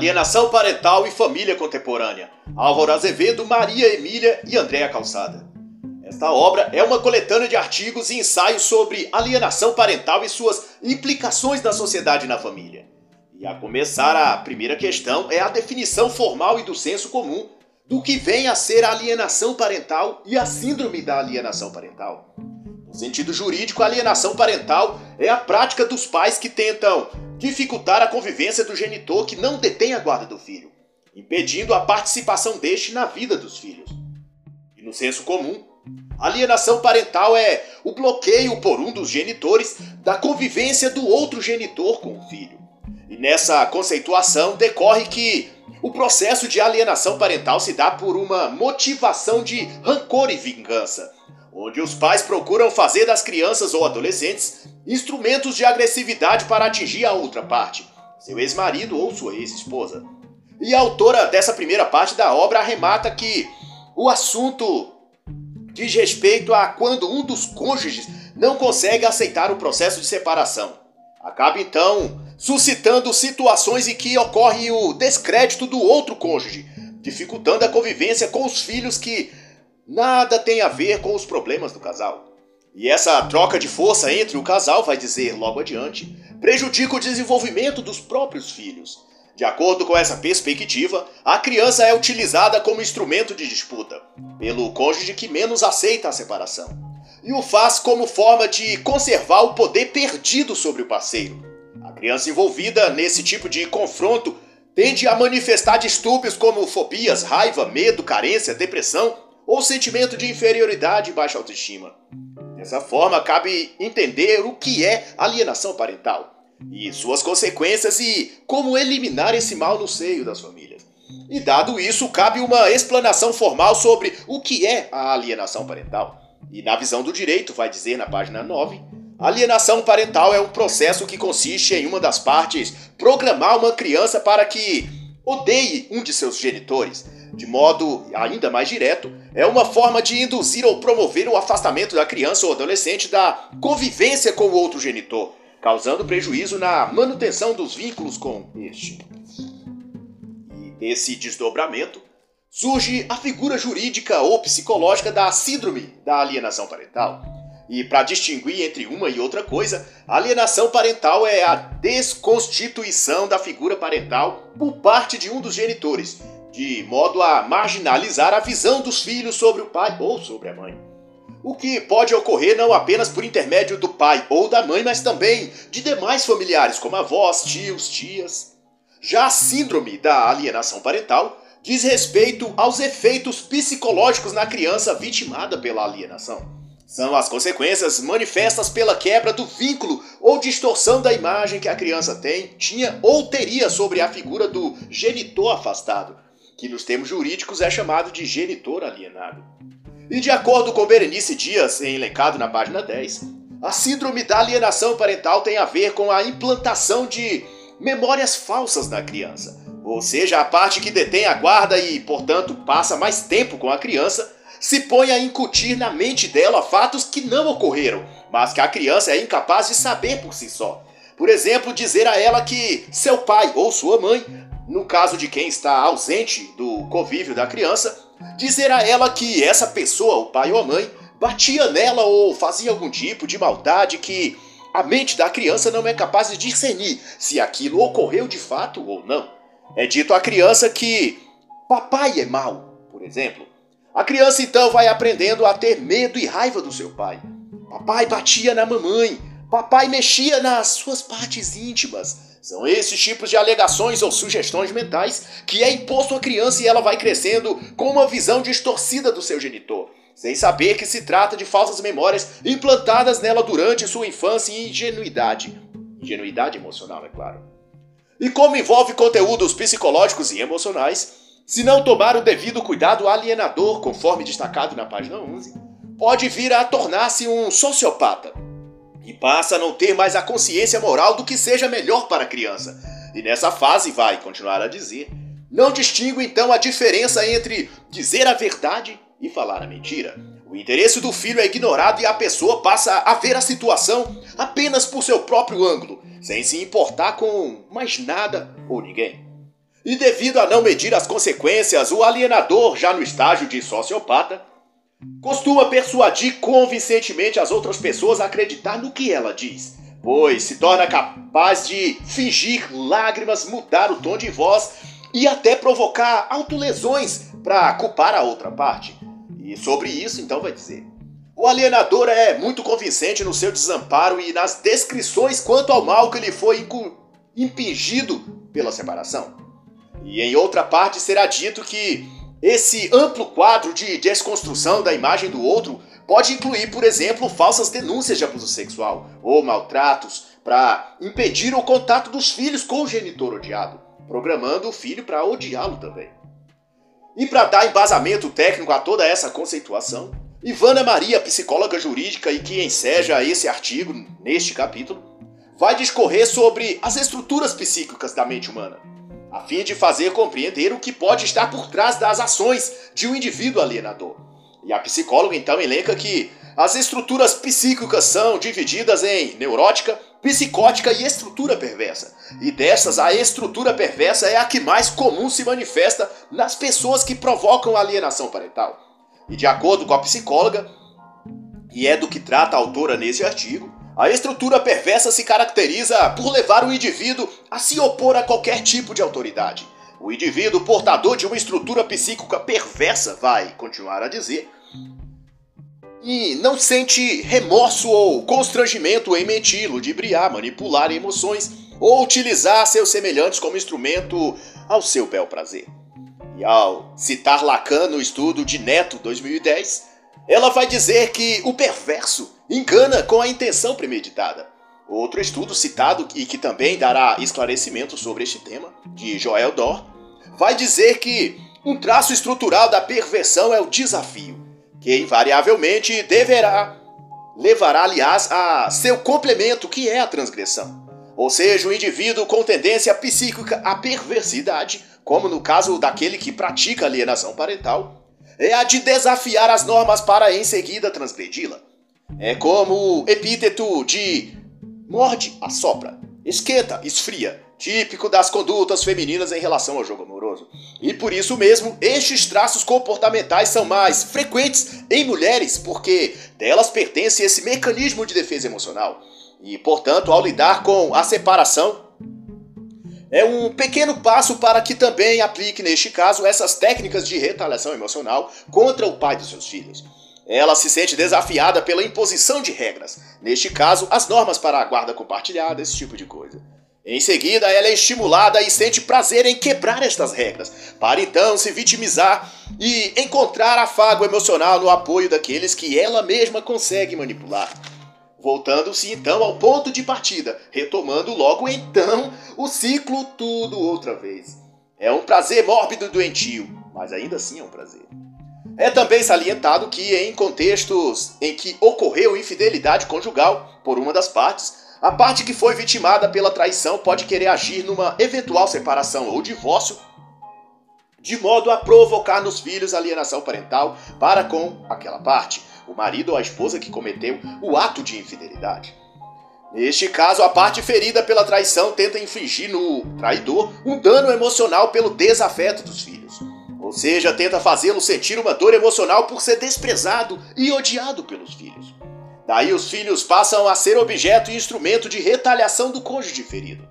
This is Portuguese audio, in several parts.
Alienação Parental e Família Contemporânea. Álvaro Azevedo, Maria Emília e Andréa Calçada. Esta obra é uma coletânea de artigos e ensaios sobre alienação parental e suas implicações na sociedade e na família. E a começar, a primeira questão é a definição formal e do senso comum do que vem a ser a alienação parental e a síndrome da alienação parental. No sentido jurídico, a alienação parental é a prática dos pais que tentam dificultar a convivência do genitor que não detém a guarda do filho, impedindo a participação deste na vida dos filhos. E no senso comum, alienação parental é o bloqueio por um dos genitores da convivência do outro genitor com o filho. E nessa conceituação decorre que o processo de alienação parental se dá por uma motivação de rancor e vingança, onde os pais procuram fazer das crianças ou adolescentes instrumentos de agressividade para atingir a outra parte, seu ex-marido ou sua ex-esposa. E a autora dessa primeira parte da obra arremata que o assunto diz respeito a quando um dos cônjuges não consegue aceitar o processo de separação. Acaba então suscitando situações em que ocorre o descrédito do outro cônjuge, dificultando a convivência com os filhos que nada tem a ver com os problemas do casal. E essa troca de força entre o casal, vai dizer logo adiante, prejudica o desenvolvimento dos próprios filhos. De acordo com essa perspectiva, a criança é utilizada como instrumento de disputa pelo cônjuge que menos aceita a separação e o faz como forma de conservar o poder perdido sobre o parceiro. A criança envolvida nesse tipo de confronto tende a manifestar distúrbios como fobias, raiva, medo, carência, depressão ou sentimento de inferioridade e baixa autoestima. Dessa forma, cabe entender o que é alienação parental e suas consequências e como eliminar esse mal no seio das famílias. E dado isso, cabe uma explanação formal sobre o que é a alienação parental. E na visão do direito, vai dizer na página 9, alienação parental é um processo que consiste em uma das partes programar uma criança para que odeie um de seus genitores de modo ainda mais direto, é uma forma de induzir ou promover o afastamento da criança ou adolescente da convivência com o outro genitor, causando prejuízo na manutenção dos vínculos com este. E desse desdobramento surge a figura jurídica ou psicológica da síndrome da alienação parental. E para distinguir entre uma e outra coisa, a alienação parental é a desconstituição da figura parental por parte de um dos genitores, de modo a marginalizar a visão dos filhos sobre o pai ou sobre a mãe. O que pode ocorrer não apenas por intermédio do pai ou da mãe, mas também de demais familiares, como avós, tios, tias. Já a síndrome da alienação parental diz respeito aos efeitos psicológicos na criança vitimada pela alienação. São as consequências manifestas pela quebra do vínculo ou distorção da imagem que a criança tem, tinha ou teria sobre a figura do genitor afastado, que nos termos jurídicos é chamado de genitor alienado. E de acordo com Berenice Dias, elencado na página 10, a síndrome da alienação parental tem a ver com a implantação de memórias falsas na criança, ou seja, a parte que detém a guarda e, portanto, passa mais tempo com a criança, se põe a incutir na mente dela fatos que não ocorreram, mas que a criança é incapaz de saber por si só. Por exemplo, dizer a ela que seu pai ou sua mãe no caso de quem está ausente do convívio da criança, dizer a ela que essa pessoa, o pai ou a mãe, batia nela ou fazia algum tipo de maldade que a mente da criança não é capaz de discernir se aquilo ocorreu de fato ou não. É dito à criança que papai é mau, por exemplo. A criança então vai aprendendo a ter medo e raiva do seu pai. Papai batia na mamãe, papai mexia nas suas partes íntimas. São esses tipos de alegações ou sugestões mentais que é imposto à criança e ela vai crescendo com uma visão distorcida do seu genitor, sem saber que se trata de falsas memórias implantadas nela durante sua infância e ingenuidade. Ingenuidade emocional, é claro. E como envolve conteúdos psicológicos e emocionais, se não tomar o devido cuidado alienador, conforme destacado na página 11, pode vir a tornar-se um sociopata e passa a não ter mais a consciência moral do que seja melhor para a criança. E nessa fase, vai continuar a dizer, não distingue então a diferença entre dizer a verdade e falar a mentira. O interesse do filho é ignorado e a pessoa passa a ver a situação apenas por seu próprio ângulo, sem se importar com mais nada ou ninguém. E devido a não medir as consequências, o alienador, já no estágio de sociopata, costuma persuadir convincentemente as outras pessoas a acreditar no que ela diz, pois se torna capaz de fingir lágrimas, mudar o tom de voz e até provocar autolesões para culpar a outra parte. E sobre isso, então, vai dizer: o alienador é muito convincente no seu desamparo e nas descrições quanto ao mal que lhe foi impingido pela separação. E em outra parte será dito que esse amplo quadro de desconstrução da imagem do outro pode incluir, por exemplo, falsas denúncias de abuso sexual ou maltratos para impedir o contato dos filhos com o genitor odiado, programando o filho para odiá-lo também. E para dar embasamento técnico a toda essa conceituação, Ivana Maria, psicóloga jurídica e que enseja esse artigo neste capítulo, vai discorrer sobre as estruturas psíquicas da mente humana, a fim de fazer compreender o que pode estar por trás das ações de um indivíduo alienador. E a psicóloga então elenca que as estruturas psíquicas são divididas em neurótica, psicótica e estrutura perversa. E dessas, a estrutura perversa é a que mais comum se manifesta nas pessoas que provocam alienação parental. E de acordo com a psicóloga, e é do que trata a autora nesse artigo, a estrutura perversa se caracteriza por levar o indivíduo a se opor a qualquer tipo de autoridade. O indivíduo portador de uma estrutura psíquica perversa vai continuar a dizer e não sente remorso ou constrangimento em mentir, ludibriar, manipular emoções ou utilizar seus semelhantes como instrumento ao seu bel prazer. E ao citar Lacan no estudo de Neto 2010, ela vai dizer que o perverso engana com a intenção premeditada. Outro estudo citado e que também dará esclarecimento sobre este tema, de Joel Dor, vai dizer que um traço estrutural da perversão é o desafio que invariavelmente deverá levará, aliás, a seu complemento, que é a transgressão. Ou seja, o indivíduo com tendência psíquica à perversidade, como no caso daquele que pratica alienação parental, é a de desafiar as normas para em seguida transgredi-la. É como o epíteto de morde, assopra, esquenta, esfria, típico das condutas femininas em relação ao jogo amoroso. E por isso mesmo, estes traços comportamentais são mais frequentes em mulheres, porque delas pertence esse mecanismo de defesa emocional. E, portanto, ao lidar com a separação, é um pequeno passo para que também aplique, neste caso, essas técnicas de retaliação emocional contra o pai dos seus filhos. Ela se sente desafiada pela imposição de regras, neste caso, as normas para a guarda compartilhada, esse tipo de coisa. Em seguida, ela é estimulada e sente prazer em quebrar estas regras, para então se vitimizar e encontrar afago emocional no apoio daqueles que ela mesma consegue manipular. Voltando-se então ao ponto de partida, retomando logo então o ciclo tudo outra vez. É um prazer mórbido e doentio, mas ainda assim é um prazer. É também salientado que, em contextos em que ocorreu infidelidade conjugal por uma das partes, a parte que foi vitimada pela traição pode querer agir numa eventual separação ou divórcio, de modo a provocar nos filhos alienação parental para com aquela parte, o marido ou a esposa que cometeu o ato de infidelidade. Neste caso, a parte ferida pela traição tenta infligir no traidor um dano emocional pelo desafeto dos filhos. Ou seja, tenta fazê-lo sentir uma dor emocional por ser desprezado e odiado pelos filhos. Daí os filhos passam a ser objeto e instrumento de retaliação do cônjuge ferido.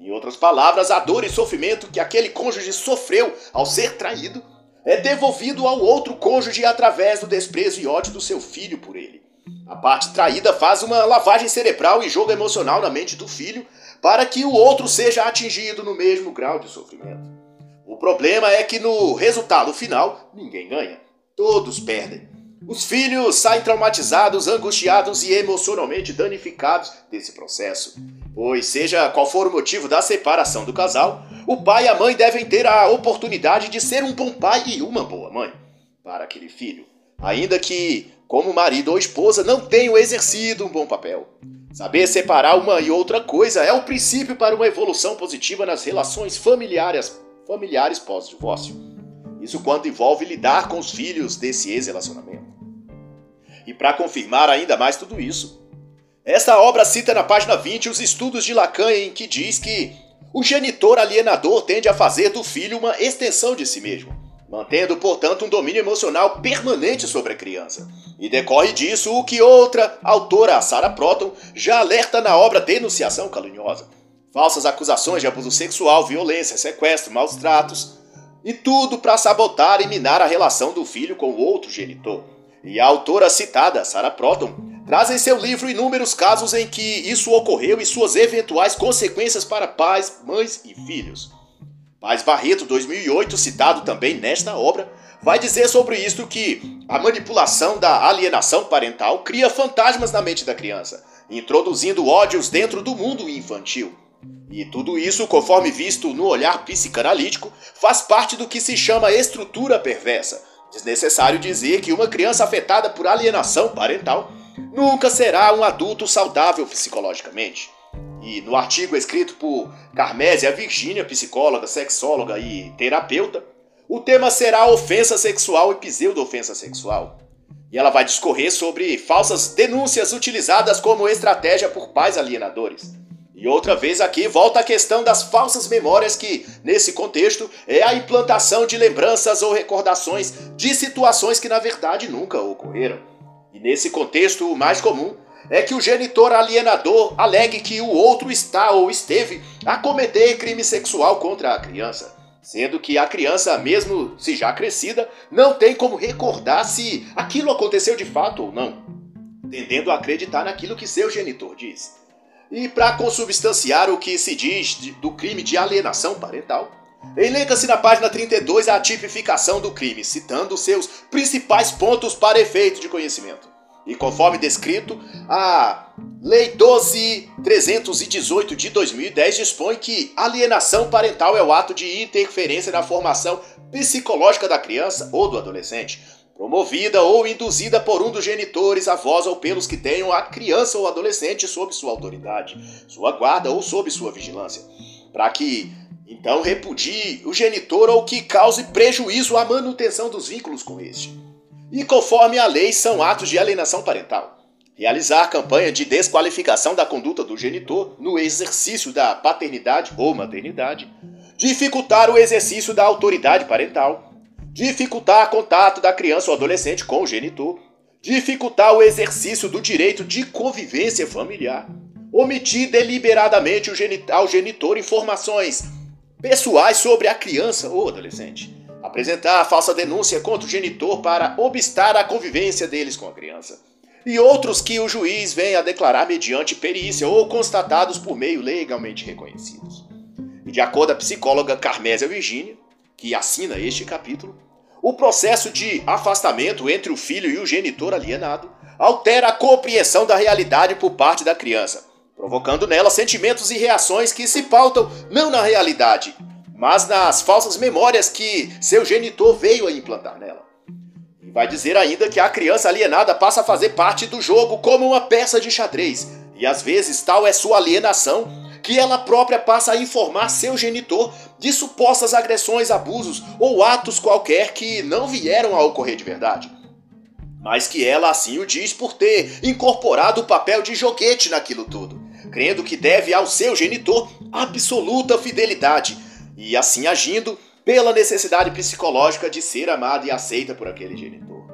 Em outras palavras, a dor e sofrimento que aquele cônjuge sofreu ao ser traído é devolvido ao outro cônjuge através do desprezo e ódio do seu filho por ele. A parte traída faz uma lavagem cerebral e jogo emocional na mente do filho para que o outro seja atingido no mesmo grau de sofrimento. O problema é que no resultado final, ninguém ganha. Todos perdem. Os filhos saem traumatizados, angustiados e emocionalmente danificados desse processo. Pois, seja qual for o motivo da separação do casal, o pai e a mãe devem ter a oportunidade de ser um bom pai e uma boa mãe para aquele filho, ainda que, como marido ou esposa, não tenham exercido um bom papel. Saber separar uma e outra coisa é o princípio para uma evolução positiva nas relações familiares, familiares pós-divórcio. Isso quando envolve lidar com os filhos desse ex-relacionamento. E para confirmar ainda mais tudo isso, esta obra cita na página 20 os estudos de Lacan em que diz que o genitor alienador tende a fazer do filho uma extensão de si mesmo, mantendo, portanto, um domínio emocional permanente sobre a criança. E decorre disso o que outra autora, a Sarah Proton, já alerta na obra Denunciação Caluniosa. Falsas acusações de abuso sexual, violência, sequestro, maus tratos, e tudo para sabotar e minar a relação do filho com o outro genitor. E a autora citada, Sarah Proton, traz em seu livro inúmeros casos em que isso ocorreu e suas eventuais consequências para pais, mães e filhos. Paz Barreto, 2008, citado também nesta obra, vai dizer sobre isto que a manipulação da alienação parental cria fantasmas na mente da criança, introduzindo ódios dentro do mundo infantil. E tudo isso, conforme visto no olhar psicanalítico, faz parte do que se chama estrutura perversa. Desnecessário dizer que uma criança afetada por alienação parental nunca será um adulto saudável psicologicamente. E no artigo escrito por Carmésia Virgínia, psicóloga, sexóloga e terapeuta, o tema será ofensa sexual e pseudo-ofensa sexual. E ela vai discorrer sobre falsas denúncias utilizadas como estratégia por pais alienadores. E outra vez aqui volta a questão das falsas memórias, que, nesse contexto, é a implantação de lembranças ou recordações de situações que na verdade nunca ocorreram. E nesse contexto, o mais comum é que o genitor alienador alegue que o outro está ou esteve a cometer crime sexual contra a criança, sendo que a criança, mesmo se já crescida, não tem como recordar se aquilo aconteceu de fato ou não, tendendo a acreditar naquilo que seu genitor diz. E para consubstanciar o que se diz de, do crime de alienação parental, elenca-se na página 32 a tipificação do crime, citando seus principais pontos para efeito de conhecimento. E conforme descrito, a Lei 12.318 de 2010 dispõe que alienação parental é o ato de interferência na formação psicológica da criança ou do adolescente, promovida ou induzida por um dos genitores, avós ou pelos que tenham a criança ou adolescente sob sua autoridade, sua guarda ou sob sua vigilância, para que então repudie o genitor ou que cause prejuízo à manutenção dos vínculos com este. E conforme a lei, são atos de alienação parental. Realizar campanha de desqualificação da conduta do genitor no exercício da paternidade ou maternidade, dificultar o exercício da autoridade parental, dificultar contato da criança ou adolescente com o genitor, dificultar o exercício do direito de convivência familiar, omitir deliberadamente ao genitor informações pessoais sobre a criança ou adolescente, apresentar falsa denúncia contra o genitor para obstar a convivência deles com a criança, e outros que o juiz venha a declarar mediante perícia ou constatados por meio legalmente reconhecidos. E de acordo com a psicóloga Carmésia Virginia, que assina este capítulo, o processo de afastamento entre o filho e o genitor alienado altera a compreensão da realidade por parte da criança, provocando nela sentimentos e reações que se pautam não na realidade, mas nas falsas memórias que seu genitor veio a implantar nela. E vai dizer ainda que a criança alienada passa a fazer parte do jogo como uma peça de xadrez, e às vezes tal é sua alienação que ela própria passa a informar seu genitor de supostas agressões, abusos ou atos qualquer que não vieram a ocorrer de verdade. Mas que ela assim o diz por ter incorporado o papel de joguete naquilo tudo, crendo que deve ao seu genitor absoluta fidelidade e assim agindo pela necessidade psicológica de ser amada e aceita por aquele genitor.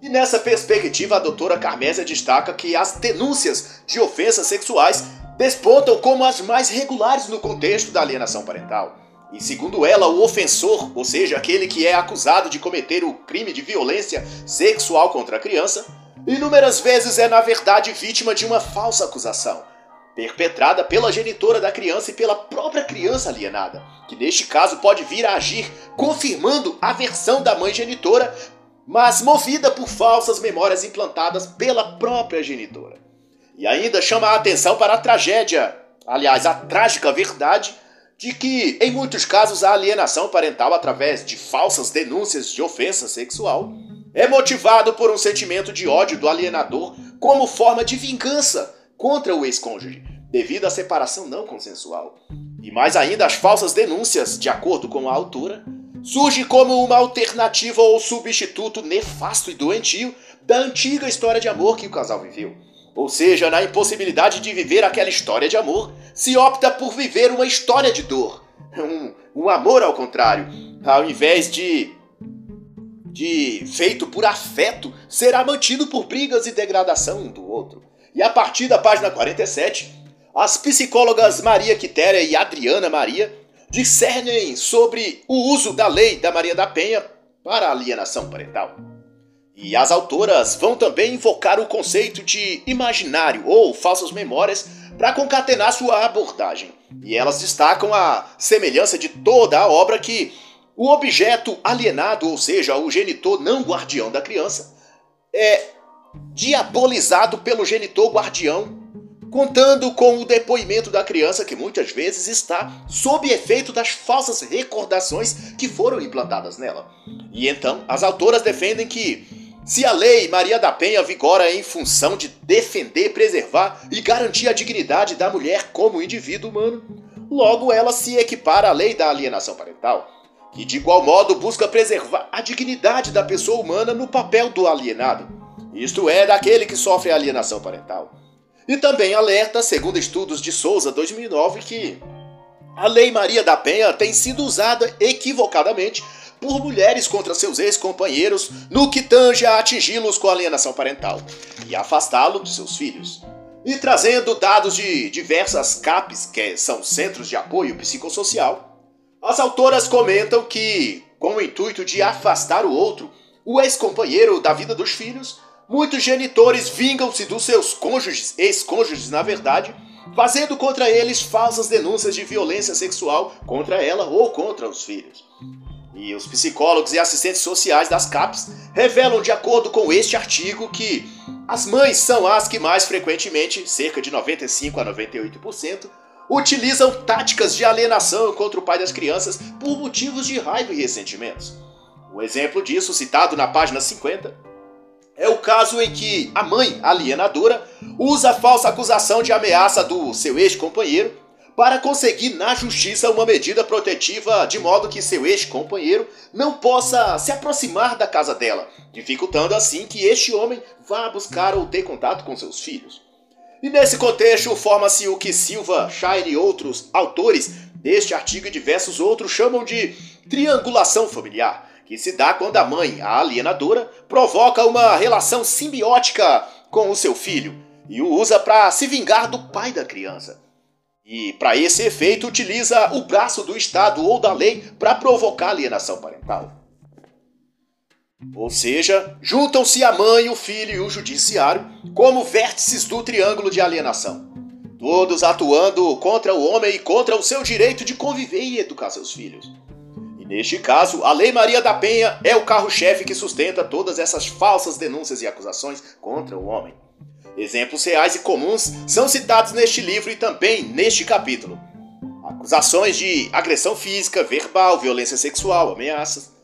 E nessa perspectiva, a doutora Carmésia destaca que as denúncias de ofensas sexuais despontam como as mais regulares no contexto da alienação parental. E segundo ela, o ofensor, ou seja, aquele que é acusado de cometer o crime de violência sexual contra a criança, inúmeras vezes é na verdade vítima de uma falsa acusação, perpetrada pela genitora da criança e pela própria criança alienada, que neste caso pode vir a agir confirmando a versão da mãe genitora, mas movida por falsas memórias implantadas pela própria genitora. E ainda chama a atenção para a tragédia, aliás, a trágica verdade de que, em muitos casos, a alienação parental através de falsas denúncias de ofensa sexual é motivado por um sentimento de ódio do alienador como forma de vingança contra o ex-cônjuge, devido à separação não consensual. E mais ainda, as falsas denúncias, de acordo com a autora, surgem como uma alternativa ou substituto nefasto e doentio da antiga história de amor que o casal viveu ou seja, na impossibilidade de viver aquela história de amor, se opta por viver uma história de dor. Um, um amor ao contrário, ao invés de de feito por afeto, será mantido por brigas e degradação um do outro. E a partir da página 47, as psicólogas Maria Quitéria e Adriana Maria discernem sobre o uso da lei da Maria da Penha para alienação parental. E as autoras vão também invocar o conceito de imaginário ou falsas memórias para concatenar sua abordagem. E elas destacam a semelhança de toda a obra que o objeto alienado, ou seja, o genitor não guardião da criança, é diabolizado pelo genitor guardião, contando com o depoimento da criança que muitas vezes está sob efeito das falsas recordações que foram implantadas nela. E então, as autoras defendem que se a lei Maria da Penha vigora em função de defender, preservar e garantir a dignidade da mulher como indivíduo humano, logo ela se equipara à lei da alienação parental e de igual modo busca preservar a dignidade da pessoa humana no papel do alienado, isto é, daquele que sofre alienação parental. E também alerta, segundo estudos de Souza 2009, que a Lei Maria da Penha tem sido usada equivocadamente por mulheres contra seus ex-companheiros no que tange a atingi-los com alienação parental e afastá-lo de seus filhos. E trazendo dados de diversas CAPs, que são Centros de Apoio Psicossocial, as autoras comentam que, com o intuito de afastar o outro, o ex-companheiro da vida dos filhos, muitos genitores vingam-se dos seus cônjuges, ex-cônjuges na verdade, fazendo contra eles falsas denúncias de violência sexual contra ela ou contra os filhos. E os psicólogos e assistentes sociais das CAPs revelam, de acordo com este artigo, que as mães são as que mais frequentemente, cerca de 95 a 98%, utilizam táticas de alienação contra o pai das crianças por motivos de raiva e ressentimentos. Um exemplo disso, citado na página 50, é o caso em que a mãe alienadora usa a falsa acusação de ameaça do seu ex-companheiro para conseguir na justiça uma medida protetiva de modo que seu ex-companheiro não possa se aproximar da casa dela, dificultando assim que este homem vá buscar ou ter contato com seus filhos. E nesse contexto, forma-se o que Silva, Shire e outros autores deste artigo e diversos outros chamam de triangulação familiar, que se dá quando a mãe, a alienadora, provoca uma relação simbiótica com o seu filho e o usa para se vingar do pai da criança. E, para esse efeito, utiliza o braço do Estado ou da lei para provocar alienação parental. Ou seja, juntam-se a mãe, o filho e o judiciário como vértices do triângulo de alienação, todos atuando contra o homem e contra o seu direito de conviver e educar seus filhos. E neste caso, a Lei Maria da Penha é o carro-chefe que sustenta todas essas falsas denúncias e acusações contra o homem. Exemplos reais e comuns são citados neste livro e também neste capítulo. Acusações de agressão física, verbal, violência sexual, ameaças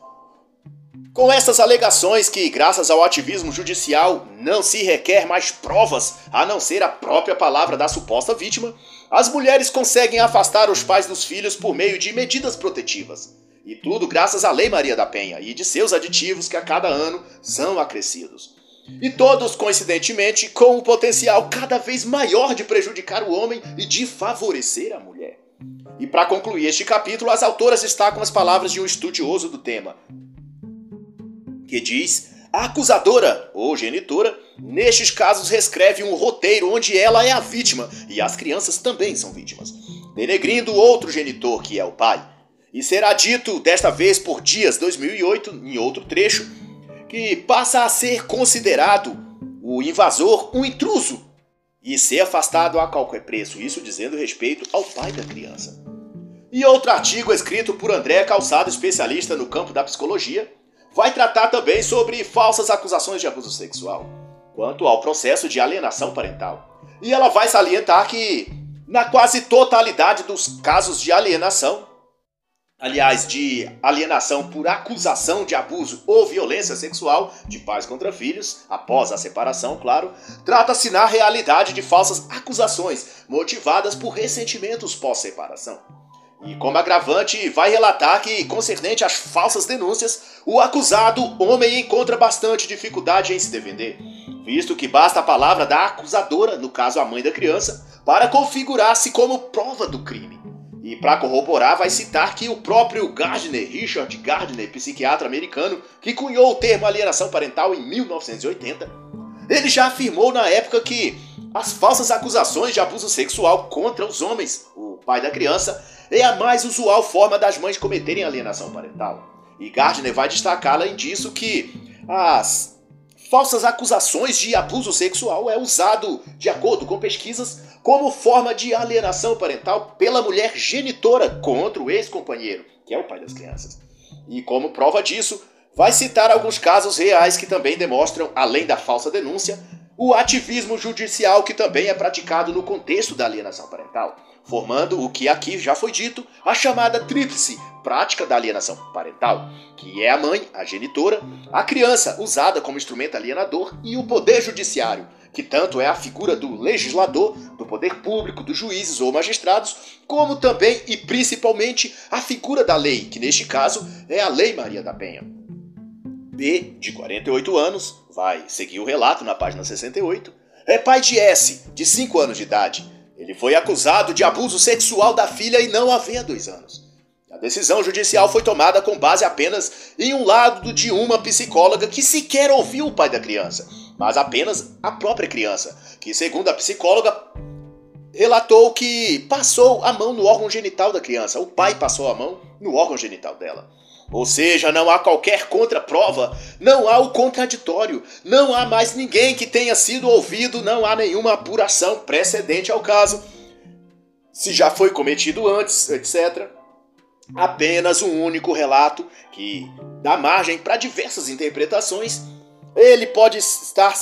com essas alegações que, graças ao ativismo judicial, não se requer mais provas a não ser a própria palavra da suposta vítima, as mulheres conseguem afastar os pais dos filhos por meio de medidas protetivas. E tudo graças à Lei Maria da Penha e de seus aditivos que a cada ano são acrescidos. E todos, coincidentemente, com o potencial cada vez maior de prejudicar o homem e de favorecer a mulher. E para concluir este capítulo, as autoras destacam as palavras de um estudioso do tema, que diz a acusadora ou genitora, nestes casos, reescreve um roteiro onde ela é a vítima e as crianças também são vítimas, denegrindo outro genitor que é o pai. E será dito, desta vez por Dias 2008, em outro trecho, que passa a ser considerado o invasor um intruso e ser afastado a qualquer preço, isso dizendo respeito ao pai da criança. E outro artigo escrito por André Calçado, especialista no campo da psicologia, vai tratar também sobre falsas acusações de abuso sexual, quanto ao processo de alienação parental. E ela vai salientar que, na quase totalidade dos casos de alienação, aliás, de alienação por acusação de abuso ou violência sexual de pais contra filhos, após a separação, claro, trata-se na realidade de falsas acusações motivadas por ressentimentos pós-separação. E como agravante, vai relatar que, concernente às falsas denúncias, o acusado, homem, encontra bastante dificuldade em se defender, visto que basta a palavra da acusadora, no caso a mãe da criança, para configurar-se como prova do crime. E para corroborar, vai citar que o próprio Gardner, Richard Gardner, psiquiatra americano, que cunhou o termo alienação parental em 1980, ele já afirmou na época que as falsas acusações de abuso sexual contra os homens, o pai da criança, é a mais usual forma das mães cometerem alienação parental. E Gardner vai destacar, além disso, que as falsas acusações de abuso sexual é usado, de acordo com pesquisas, como forma de alienação parental pela mulher genitora contra o ex-companheiro, que é o pai das crianças. E como prova disso, vai citar alguns casos reais que também demonstram, além da falsa denúncia, o ativismo judicial que também é praticado no contexto da alienação parental, formando o que aqui já foi dito, a chamada tríplice prática da alienação parental, que é a mãe, a genitora, a criança, usada como instrumento alienador, e o poder judiciário, que tanto é a figura do legislador, do poder público, dos juízes ou magistrados, como também e principalmente a figura da lei, que neste caso é a Lei Maria da Penha. B, de 48 anos, vai seguir o relato na página 68, é pai de S, de 5 anos de idade. Ele foi acusado de abuso sexual da filha e não havia dois anos. A decisão judicial foi tomada com base apenas em um lado de uma psicóloga que sequer ouviu o pai da criança, mas apenas a própria criança, que, segundo a psicóloga, relatou que passou a mão no órgão genital da criança. O pai passou a mão no órgão genital dela. Ou seja, não há qualquer contraprova, não há o contraditório, não há mais ninguém que tenha sido ouvido, não há nenhuma apuração precedente ao caso. Se já foi cometido antes, etc apenas um único relato que dá margem para diversas interpretações. Ele pode estar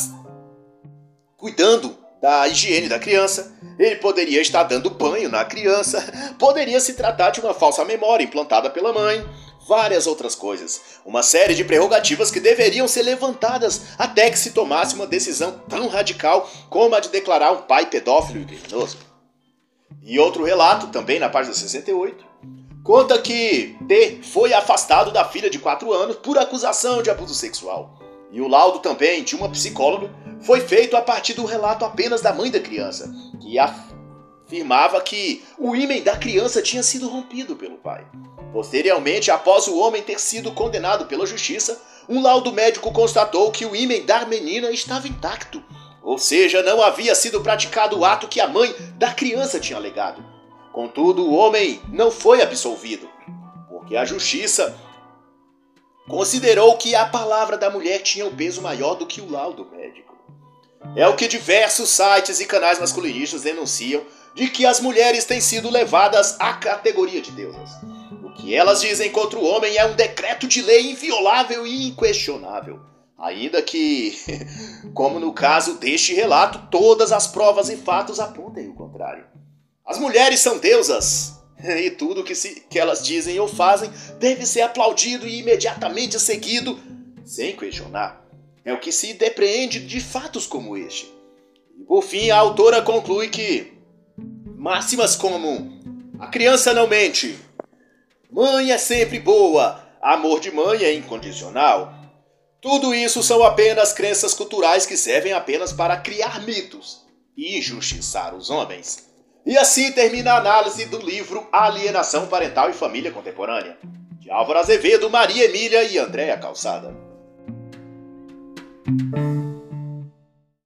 cuidando da higiene da criança, ele poderia estar dando banho na criança, poderia se tratar de uma falsa memória implantada pela mãe, várias outras coisas. Uma série de prerrogativas que deveriam ser levantadas até que se tomasse uma decisão tão radical como a de declarar um pai pedófilo e criminoso. E outro relato, também na página 68, conta que T foi afastado da filha de 4 anos por acusação de abuso sexual. E o laudo também de uma psicóloga foi feito a partir do relato apenas da mãe da criança, que afirmava que o ímã da criança tinha sido rompido pelo pai. Posteriormente, após o homem ter sido condenado pela justiça, um laudo médico constatou que o ímã da menina estava intacto, ou seja, não havia sido praticado o ato que a mãe da criança tinha alegado. Contudo, o homem não foi absolvido, porque a justiça considerou que a palavra da mulher tinha um peso maior do que o laudo médico. É o que diversos sites e canais masculinistas denunciam de que as mulheres têm sido levadas à categoria de deusas. Que elas dizem contra o homem é um decreto de lei inviolável e inquestionável. Ainda que, como no caso deste relato, todas as provas e fatos apontem o contrário. As mulheres são deusas, e tudo que, se, que elas dizem ou fazem deve ser aplaudido e imediatamente seguido, sem questionar. É o que se depreende de fatos como este. E por fim, a autora conclui que máximas como a criança não mente, mãe é sempre boa, amor de mãe é incondicional. Tudo isso são apenas crenças culturais que servem apenas para criar mitos e injustiçar os homens. E assim termina a análise do livro Alienação Parental e Família Contemporânea, de Álvaro Azevedo, Maria Emília e Andréa Calçada.